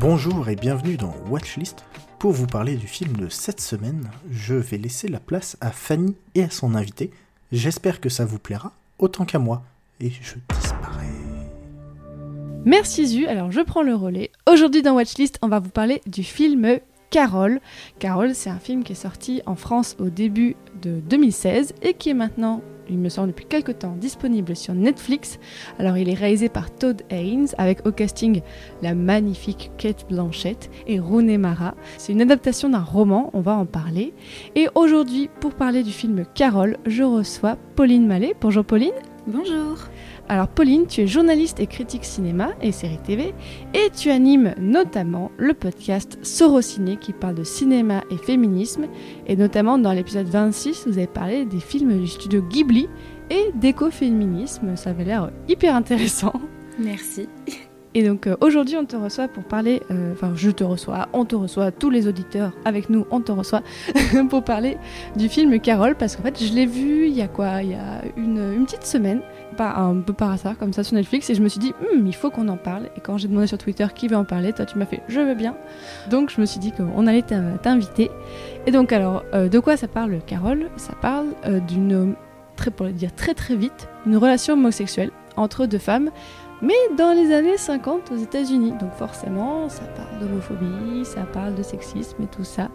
Bonjour et bienvenue dans Watchlist. Pour vous parler du film de cette semaine, je vais laisser la place à Fanny et à son invité. J'espère que ça vous plaira autant qu'à moi. Et je disparais. Merci Zu, alors je prends le relais. Aujourd'hui dans Watchlist, on va vous parler du film Carole. Carole, c'est un film qui est sorti en France au début de 2016 et qui est maintenant, il me semble depuis quelques temps, disponible sur Netflix. Alors il est réalisé par Todd Haynes avec au casting la magnifique Kate Blanchett et Rooney Mara. C'est une adaptation d'un roman, on va en parler. Et aujourd'hui, pour parler du film Carole, je reçois Pauline Mallet. Bonjour Pauline. Bonjour. Alors Pauline, tu es journaliste et critique cinéma et séries TV et tu animes notamment le podcast Sorociné qui parle de cinéma et féminisme et notamment dans l'épisode 26 vous avez parlé des films du studio Ghibli et d'écoféminisme. Ça avait l'air hyper intéressant. Merci. Et donc euh, aujourd'hui, on te reçoit pour parler, euh, enfin je te reçois, on te reçoit, tous les auditeurs avec nous, on te reçoit pour parler du film Carole, parce qu'en fait je l'ai vu il y a quoi Il y a une, une, petite semaine, pas un peu par hasard comme ça sur Netflix, et je me suis dit, hm, il faut qu'on en parle. Et quand j'ai demandé sur Twitter qui veut en parler, toi tu m'as fait, je veux bien. Donc je me suis dit qu'on allait t'inviter. Et donc alors, euh, de quoi ça parle Carole? Ça parle d'une, très pour le dire très très vite, une relation homosexuelle entre deux femmes mais dans les années 50 aux États-Unis. Donc forcément, ça parle d'homophobie, ça parle de sexisme et tout ça.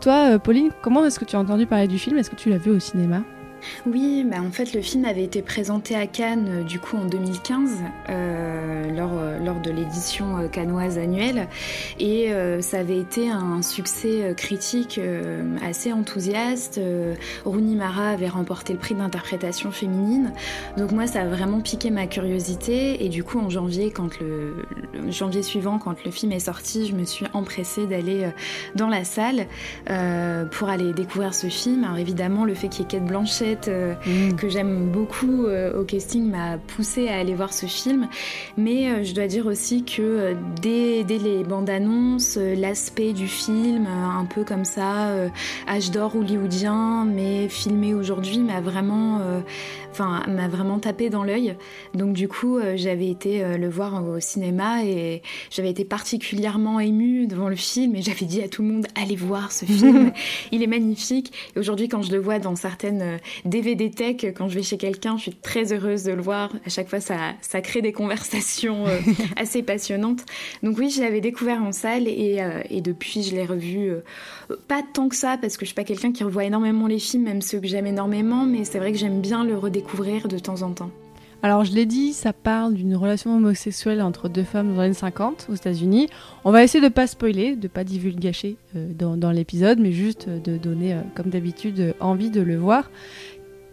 Toi, Pauline, comment est-ce que tu as entendu parler du film? Est-ce que tu l'as vu au cinéma? Oui, bah en fait le film avait été présenté à Cannes euh, du coup en 2015 euh, lors, euh, lors de l'édition cannoise annuelle et ça avait été un succès critique assez enthousiaste. Rooney Mara avait remporté le prix d'interprétation féminine donc moi ça a vraiment piqué ma curiosité et du coup en janvier quand le, le janvier suivant quand le film est sorti je me suis empressée d'aller dans la salle pour aller découvrir ce film. Alors évidemment le fait qu'il y ait Kate Blanchet euh, mmh. que j'aime beaucoup euh, au casting m'a poussé à aller voir ce film. Mais euh, je dois dire aussi que dès, dès les bandes annonces, l'aspect du film, un peu comme ça, âge d'or hollywoodien, mais filmé aujourd'hui, m'a vraiment enfin m'a vraiment tapé dans l'œil. Donc du coup, euh, j'avais été euh, le voir au cinéma et j'avais été particulièrement émue devant le film et j'avais dit à tout le monde allez voir ce film, il est magnifique. Et aujourd'hui, quand je le vois dans certaines DVD euh, tech, quand je vais chez quelqu'un, je suis très heureuse de le voir. À chaque fois, ça, ça crée des conversations assez passionnantes. Donc oui, je l'avais découvert en salle et, et depuis, je l'ai revu pas tant que ça parce que je suis pas quelqu'un qui revoit énormément les films, même ceux que j'aime énormément, mais c'est vrai que j'aime bien le redécouvrir découvrir de temps en temps. Alors je l'ai dit, ça parle d'une relation homosexuelle entre deux femmes dans les années 50 aux États-Unis. On va essayer de pas spoiler, de pas divulgacher euh, dans, l'épisode, mais juste de donner, euh, comme d'habitude, euh, envie de le voir.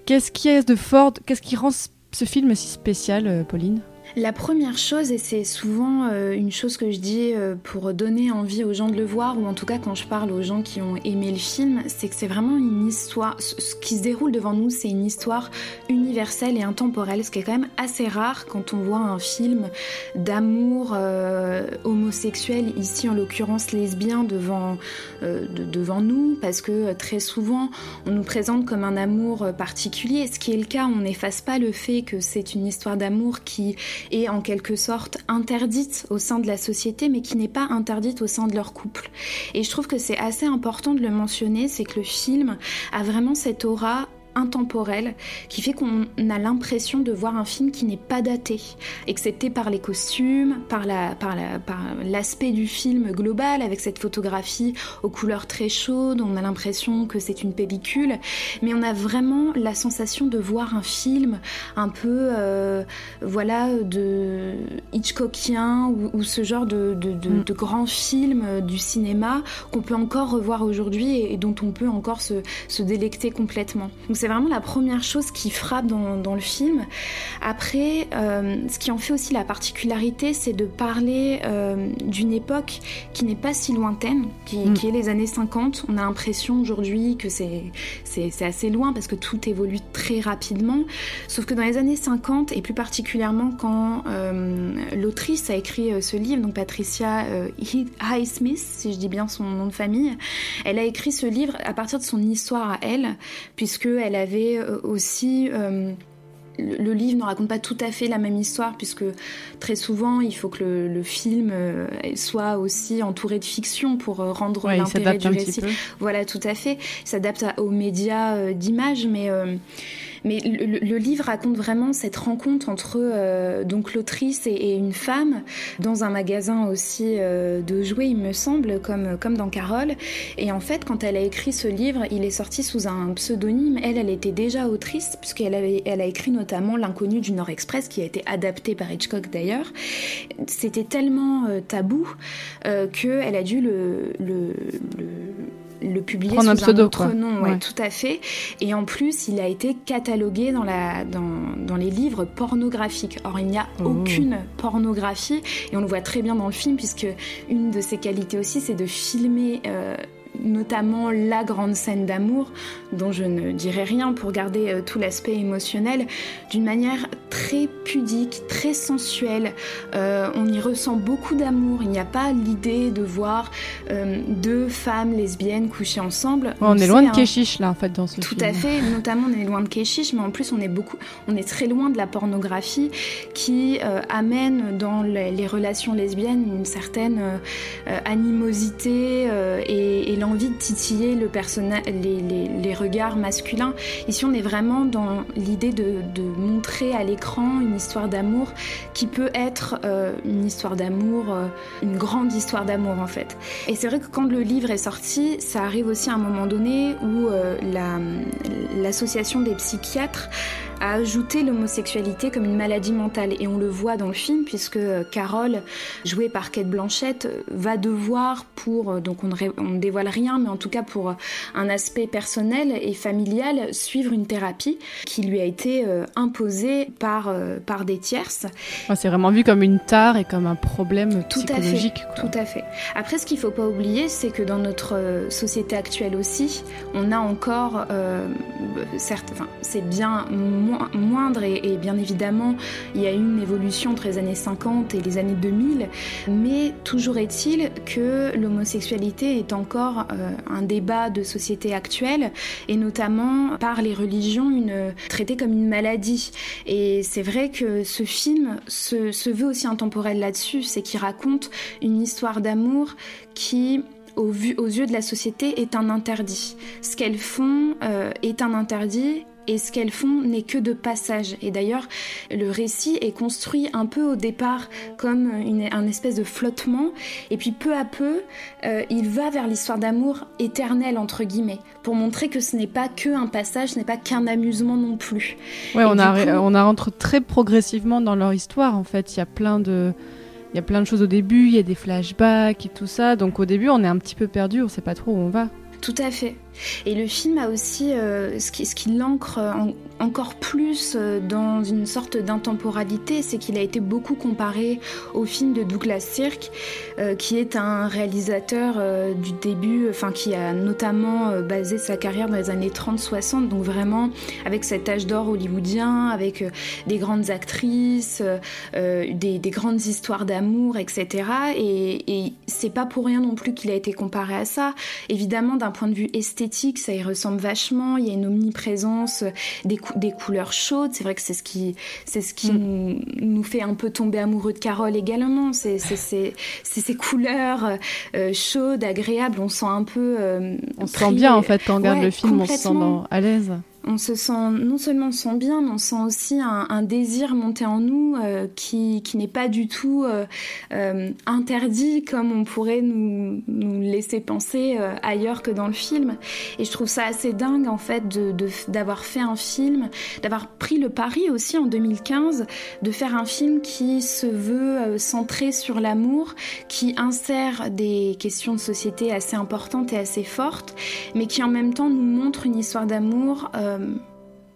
Qu'est-ce qui est de fort, qu'est-ce qui rend ce film si spécial, euh, Pauline? La première chose, et c'est souvent euh, une chose que je dis euh, pour donner envie aux gens de le voir, ou en tout cas quand je parle aux gens qui ont aimé le film, c'est que c'est vraiment une histoire, ce qui se déroule devant nous, c'est une histoire universelle et intemporelle, ce qui est quand même assez rare quand on voit un film d'amour euh, homosexuel, ici en l'occurrence lesbien, devant, de, devant nous, parce que très souvent on nous présente comme un amour particulier, ce qui est le cas, on n'efface pas le fait que c'est une histoire d'amour qui est en quelque sorte interdite au sein de la société, mais qui n'est pas interdite au sein de leur couple. Et je trouve que c'est assez important de le mentionner, c'est que le film a vraiment cette aura intemporel qui fait qu'on a l'impression de voir un film qui n'est pas daté, excepté par les costumes, par la, par la, par l'aspect du film global avec cette photographie aux couleurs très chaudes. On a l'impression que c'est une pellicule, mais on a vraiment la sensation de voir un film un peu, euh, voilà, de Hitchcockien ou, ou ce genre de, de, de, mm. de grands films du cinéma qu'on peut encore revoir aujourd'hui et, et, dont on peut encore se, se délecter complètement. Donc c'est vraiment la première chose qui frappe dans, dans le film. Après, euh, ce qui en fait aussi la particularité, c'est de parler euh, d'une époque qui n'est pas si lointaine, qui, mm. qui, est les années 50. On a l'impression aujourd'hui que c'est assez loin parce que tout évolue très rapidement. Sauf que dans les années 50, et plus particulièrement quand euh, l'autrice a écrit ce livre, donc Patricia Highsmith, si je dis bien son nom de famille, elle a écrit ce livre à partir de son histoire à elle, puisque elle avait euh, aussi euh, le livre ne raconte pas tout à fait la même histoire puisque très souvent il faut que le, film euh, soit aussi entouré de fiction pour rendre l'intérêt du récit. Voilà, tout à fait. Il s'adapte aux médias d'image, mais mais le, livre raconte vraiment cette rencontre entre euh, donc l'autrice et, une femme dans un magasin aussi euh, de jouets, il me semble, comme, comme dans Carole. Et en fait, quand elle a écrit ce livre, il est sorti sous un pseudonyme. Elle, elle était déjà autrice, puisqu'elle avait, elle a écrit notamment L'inconnu du Nord Express, qui a été adapté par Hitchcock d'ailleurs. C'était tellement euh, tabou qu'elle a dû le le publier sous un, pseudo, autre nom, ouais, tout à fait. Et en plus, il a été catalogué dans, la, dans, dans les livres pornographiques. Or, il n'y a oh. aucune pornographie, et on le voit très bien dans le film, puisque une de ses qualités aussi, c'est de filmer euh, notamment la grande scène d'amour, dont je ne dirai rien pour garder euh, tout l'aspect émotionnel, d'une manière très pudique, très sensuelle. Euh, on y ressent beaucoup d'amour. Il n'y a pas l'idée de voir euh, deux femmes lesbiennes coucher ensemble. on, est loin de Keshish là en fait dans ce Tout film. à fait, notamment on est loin de Keshish, mais en plus on est beaucoup, on est très loin de la pornographie qui amène dans les, relations lesbiennes une certaine animosité et, et envie de titiller le les, les, regards masculins. Ici, on est vraiment dans l'idée de, montrer à l'écran une histoire d'amour qui peut être euh, une histoire d'amour, euh, une grande histoire d'amour en fait. Et c'est vrai que quand le livre est sorti, ça arrive aussi à un moment donné où euh, l'association des psychiatres a ajouté l'homosexualité comme une maladie mentale. Et on le voit dans le film, puisque Carole, jouée par Kate Blanchett, va devoir, pour, donc on ne, dévoile rien, mais en tout cas pour un aspect personnel et familial, suivre une thérapie qui lui a été euh, imposée par, euh, par des tierces. C'est vraiment vu comme une tare et comme un problème tout psychologique. À fait, Tout à fait. Après, ce qu'il ne faut pas oublier, c'est que dans notre euh, société actuelle aussi, on a encore, certes, enfin, c'est bien moindre et, bien évidemment il y a eu une évolution entre les années 50 et les années 2000, mais toujours est-il que l'homosexualité est encore euh, un débat de société actuelle et notamment par les religions une, traitée comme une maladie. Et c'est vrai que ce film se, veut aussi intemporel là-dessus, c'est qu'il raconte une histoire d'amour qui aux, yeux de la société est un interdit. Ce qu'elles font euh, est un interdit et ce qu'elles font n'est que de passage. Et d'ailleurs, le récit est construit un peu au départ comme une, un espèce de flottement, et puis peu à peu, euh, il va vers l'histoire d'amour éternelle, entre guillemets, pour montrer que ce n'est pas que un passage, ce n'est pas qu'un amusement non plus. Ouais, on, a, on a rentre très progressivement dans leur histoire, en fait. Il y a plein de... Il y a plein de choses au début, il y a des flashbacks et tout ça. Donc au début, on est un petit peu perdu, on sait pas trop où on va. Tout à fait. Et le film a aussi euh, ce qui, l'ancre encore plus euh, dans une sorte d'intemporalité, c'est qu'il a été beaucoup comparé au film de Douglas Sirk, euh, qui est un réalisateur du début, enfin qui a notamment basé sa carrière dans les années 30-60, donc vraiment avec cet âge d'or hollywoodien, avec des grandes actrices, des, des, grandes histoires d'amour, etc. Et, et c'est pas pour rien non plus qu'il a été comparé à ça. Évidemment, d'un point de vue esthétique, ça y ressemble vachement. Il y a une omniprésence des, des couleurs chaudes. C'est vrai que c'est ce qui, c'est ce qui mm. nous, fait un peu tomber amoureux de Carole également. C'est ces couleurs euh, chaudes, agréables. On sent un peu. Euh, on se sent bien en fait quand on regarde le film, on se sent à l'aise on se sent non seulement on bien, mais on sent aussi un, désir monter en nous euh, qui, n'est pas du tout euh, euh, interdit comme on pourrait nous, laisser penser ailleurs que dans le film. Et je trouve ça assez dingue en fait d'avoir fait un film, d'avoir pris le pari aussi en 2015 de faire un film qui se veut centré sur l'amour, qui insère des questions de société assez importantes et assez fortes, mais qui en même temps nous montre une histoire d'amour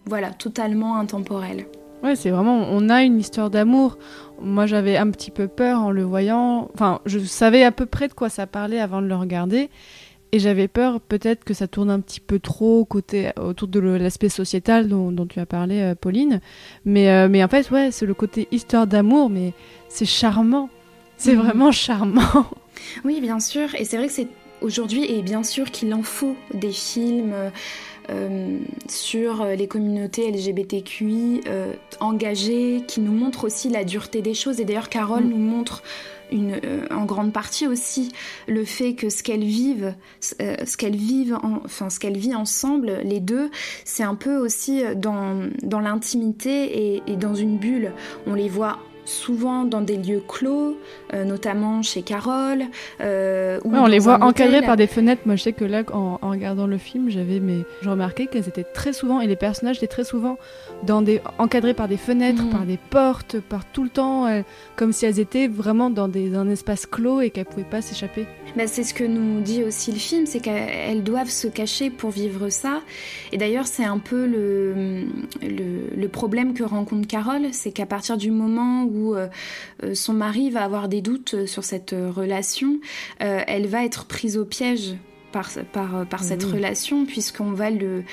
voilà, totalement intemporel. Ouais, c'est vraiment, on a une histoire d'amour. Moi, j'avais un petit peu peur en le voyant. Enfin, je savais à peu près de quoi ça parlait avant de le regarder. Et j'avais peur peut-être que ça tourne un petit peu trop côté, autour de l'aspect sociétal dont, tu as parlé, euh, Pauline. Mais, euh, mais en fait, ouais, c'est le côté histoire d'amour, mais c'est charmant. C'est mhm. vraiment charmant. Oui, bien sûr. Et c'est vrai que c'est aujourd'hui, et bien sûr qu'il en faut des films euh, sur les communautés LGBTQI euh, engagées, qui nous montrent aussi la dureté des choses. Et d'ailleurs, Carole mm. nous montre une, euh, en grande partie aussi le fait que ce qu'elles vivent, ce qu'elles vivent, enfin ce qu'elles vivent ensemble, les deux, c'est un peu aussi dans, dans l'intimité et, et, dans une bulle. On les voit souvent dans des lieux clos, euh, notamment chez Carole. Euh, on les voit encadrés par des fenêtres. Moi, je sais que là, en, regardant le film, j'avais mais je remarquais qu'elles étaient très souvent et les personnages étaient très souvent dans des encadrés par des fenêtres, mhm. par des portes, par tout le temps, euh, comme si elles étaient vraiment dans des, un espace clos et qu'elles pouvaient pas s'échapper. Bah, c'est ce que nous dit aussi le film, c'est qu'elles doivent se cacher pour vivre ça. Et d'ailleurs, c'est un peu le, le, le problème que rencontre Carole, c'est qu'à partir du moment où euh, euh, son mari va avoir des doutes sur cette relation, euh, elle va être prise au piège par, par, par cette relation, puisqu'on va le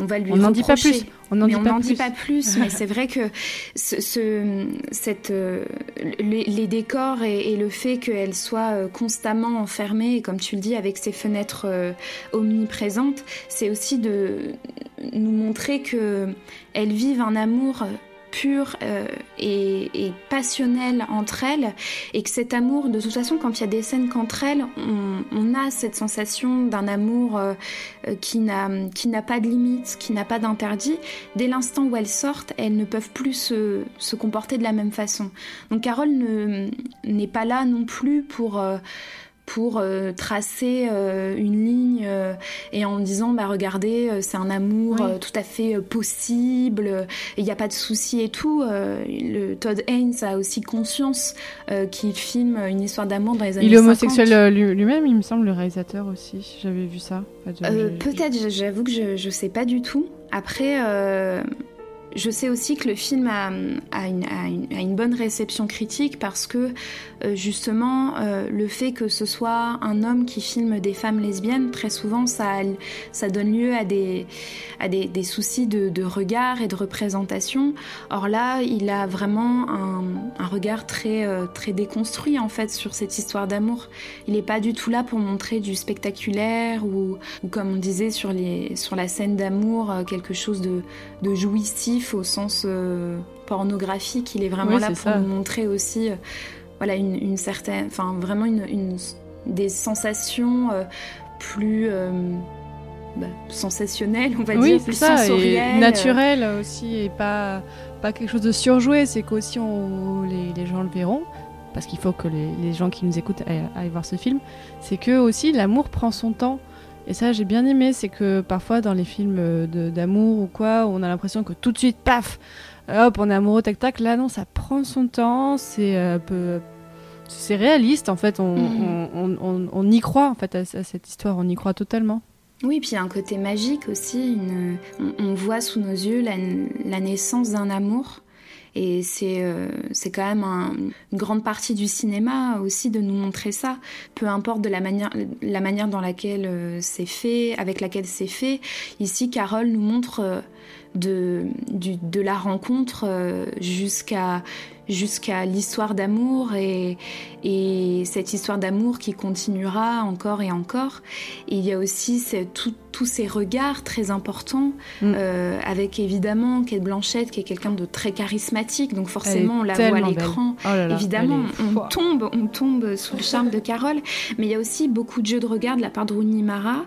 on va lui on n'en dit pas plus. On n'en dit, pas plus. mais c'est vrai que ce, cette, les, décors et, le fait qu'elle soit constamment enfermée, comme tu le dis, avec ses fenêtres omniprésentes, c'est aussi de nous montrer que elles vivent un amour pure euh, et, et, passionnelle entre elles et que cet amour, de toute façon, quand il y a des scènes qu'entre elles, on, a cette sensation d'un amour euh, euh, qui n'a pas de limite, qui n'a pas d'interdit. Dès l'instant où elles sortent, elles ne peuvent plus se, se comporter de la même façon. Donc Carole n'est pas là non plus pour pour euh, tracer euh, une ligne euh, et en disant bah regardez c'est un amour tout à fait possible il n'y a pas de souci et tout le Todd Haynes a aussi conscience qu'il filme une histoire d'amour dans les années il est homosexuel lui-même il me semble le réalisateur aussi j'avais vu ça. Peut-être j'avoue que je, je sais pas du tout. Après je sais aussi que le film a, une, bonne réception critique parce que euh, justement euh, le fait que ce soit un homme qui filme des femmes lesbiennes, très souvent ça, donne lieu à des, soucis de, regard et de représentation. Or là, il a vraiment un, regard très, euh, très déconstruit en fait sur cette histoire d'amour. Il n'est pas du tout là pour montrer du spectaculaire ou, comme on disait sur, la scène d'amour, quelque chose de jouissif au sens euh, pornographique. Il est vraiment là pour nous montrer aussi, euh, voilà, une, certaine, enfin vraiment une, des sensations euh, plus bah, sensationnelles, on va dire, plus ça, sensorielles, naturelles aussi, et pas pas quelque chose de surjoué. C'est qu'aussi on, les, les, gens le verront. Parce qu'il faut que les, les, gens qui nous écoutent aillent voir ce film, c'est que aussi l'amour prend son temps. Et ça, j'ai bien aimé, c'est que parfois dans les films euh, d'amour ou quoi, on a l'impression que tout de suite, paf, hop, on est amoureux, tac tac. Là, non, ça prend son temps, c'est un euh, peu. C'est réaliste en fait, on, mm. on, on, y croit en fait à, cette histoire, on y croit totalement. Oui, puis il y a un côté magique aussi, une... on, voit sous nos yeux la, la naissance d'un amour et c'est euh, c'est quand même une grande partie du cinéma aussi de nous montrer ça, peu importe de la manière, la manière dans laquelle euh, c'est fait, avec laquelle c'est fait. Ici, Carole nous montre euh, de, de la rencontre jusqu'à jusqu'à l'histoire d'amour et, et, cette histoire d'amour qui continuera encore et encore. Et il y a aussi tous ces regards très importants, mm. euh, avec évidemment Kate Blanchette qui est quelqu'un de très charismatique, donc forcément on la voit à l'écran. Oh évidemment, on tombe, on tombe sous le charme de Carole, mais il y a aussi beaucoup de jeux de regard de la part de Rooney Mara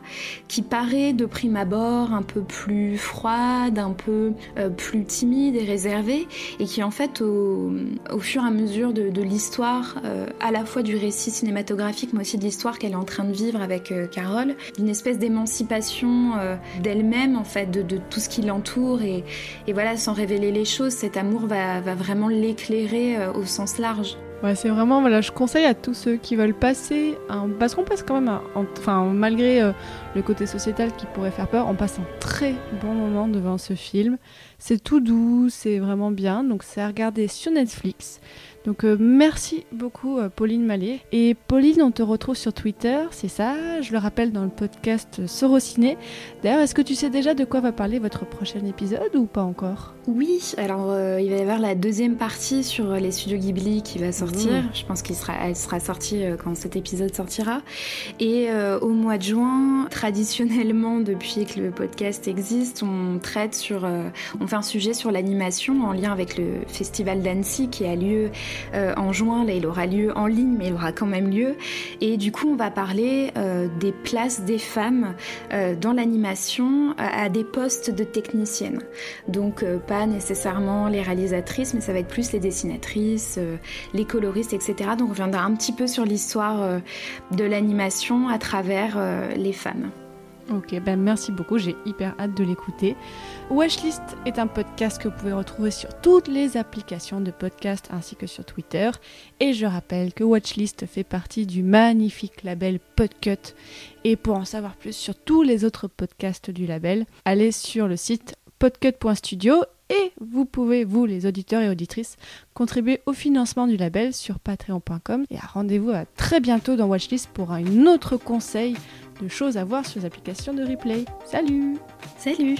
qui paraît de prime abord un peu plus froide, un peu euh, plus timide et réservée, et qui en fait au, au fur et à mesure de, l'histoire, euh, à la fois du récit cinématographique, mais aussi de l'histoire qu'elle est en train de vivre avec Carole, d'une espèce d'émancipation euh, d'elle-même, en fait, de, tout ce qui l'entoure. Et, voilà, sans révéler les choses, cet amour va, vraiment l'éclairer au sens large. Ouais, c'est vraiment, voilà, je conseille à tous ceux qui veulent passer, parce qu'on passe quand même, enfin, malgré le côté sociétal qui pourrait faire peur, on passe un très bon moment devant ce film. C'est tout doux, c'est vraiment bien. Donc c'est à regarder sur Netflix. Donc euh, merci beaucoup euh, Pauline Mallet. Et Pauline, on te retrouve sur Twitter, c'est ça, je le rappelle dans le podcast Sorociné. D'ailleurs, est-ce que tu sais déjà de quoi va parler votre prochain épisode ou pas encore? Oui, alors euh, il va y avoir la deuxième partie sur les studios Ghibli qui va sortir. Mmh. Je pense qu'elle sera, elle sera sortie quand cet épisode sortira. Et au mois de juin, traditionnellement, depuis que le podcast existe, on traite sur, on fait un sujet sur l'animation en lien avec le festival d'Annecy qui a lieu euh, en juin. Là, il aura lieu en ligne, mais il aura quand même lieu. Et du coup, on va parler euh, des places des femmes euh, dans l'animation à, des postes de techniciennes. Donc, pas nécessairement les réalisatrices, mais ça va être plus les dessinatrices, les coloristes, etc. Donc, on reviendra un petit peu sur l'histoire de l'animation à travers les femmes. Ok, ben merci beaucoup, j'ai hyper hâte de l'écouter. Watchlist est un podcast que vous pouvez retrouver sur toutes les applications de podcast ainsi que sur Twitter. Et je rappelle que Watchlist fait partie du magnifique label Podcut. Et pour en savoir plus sur tous les autres podcasts du label, allez sur le site podcut.studio et vous pouvez, vous les auditeurs et auditrices, contribuer au financement du label sur patreon.com. Et rendez-vous à très bientôt dans Watchlist pour un autre conseil de choses à voir sur les applications de replay. Salut Salut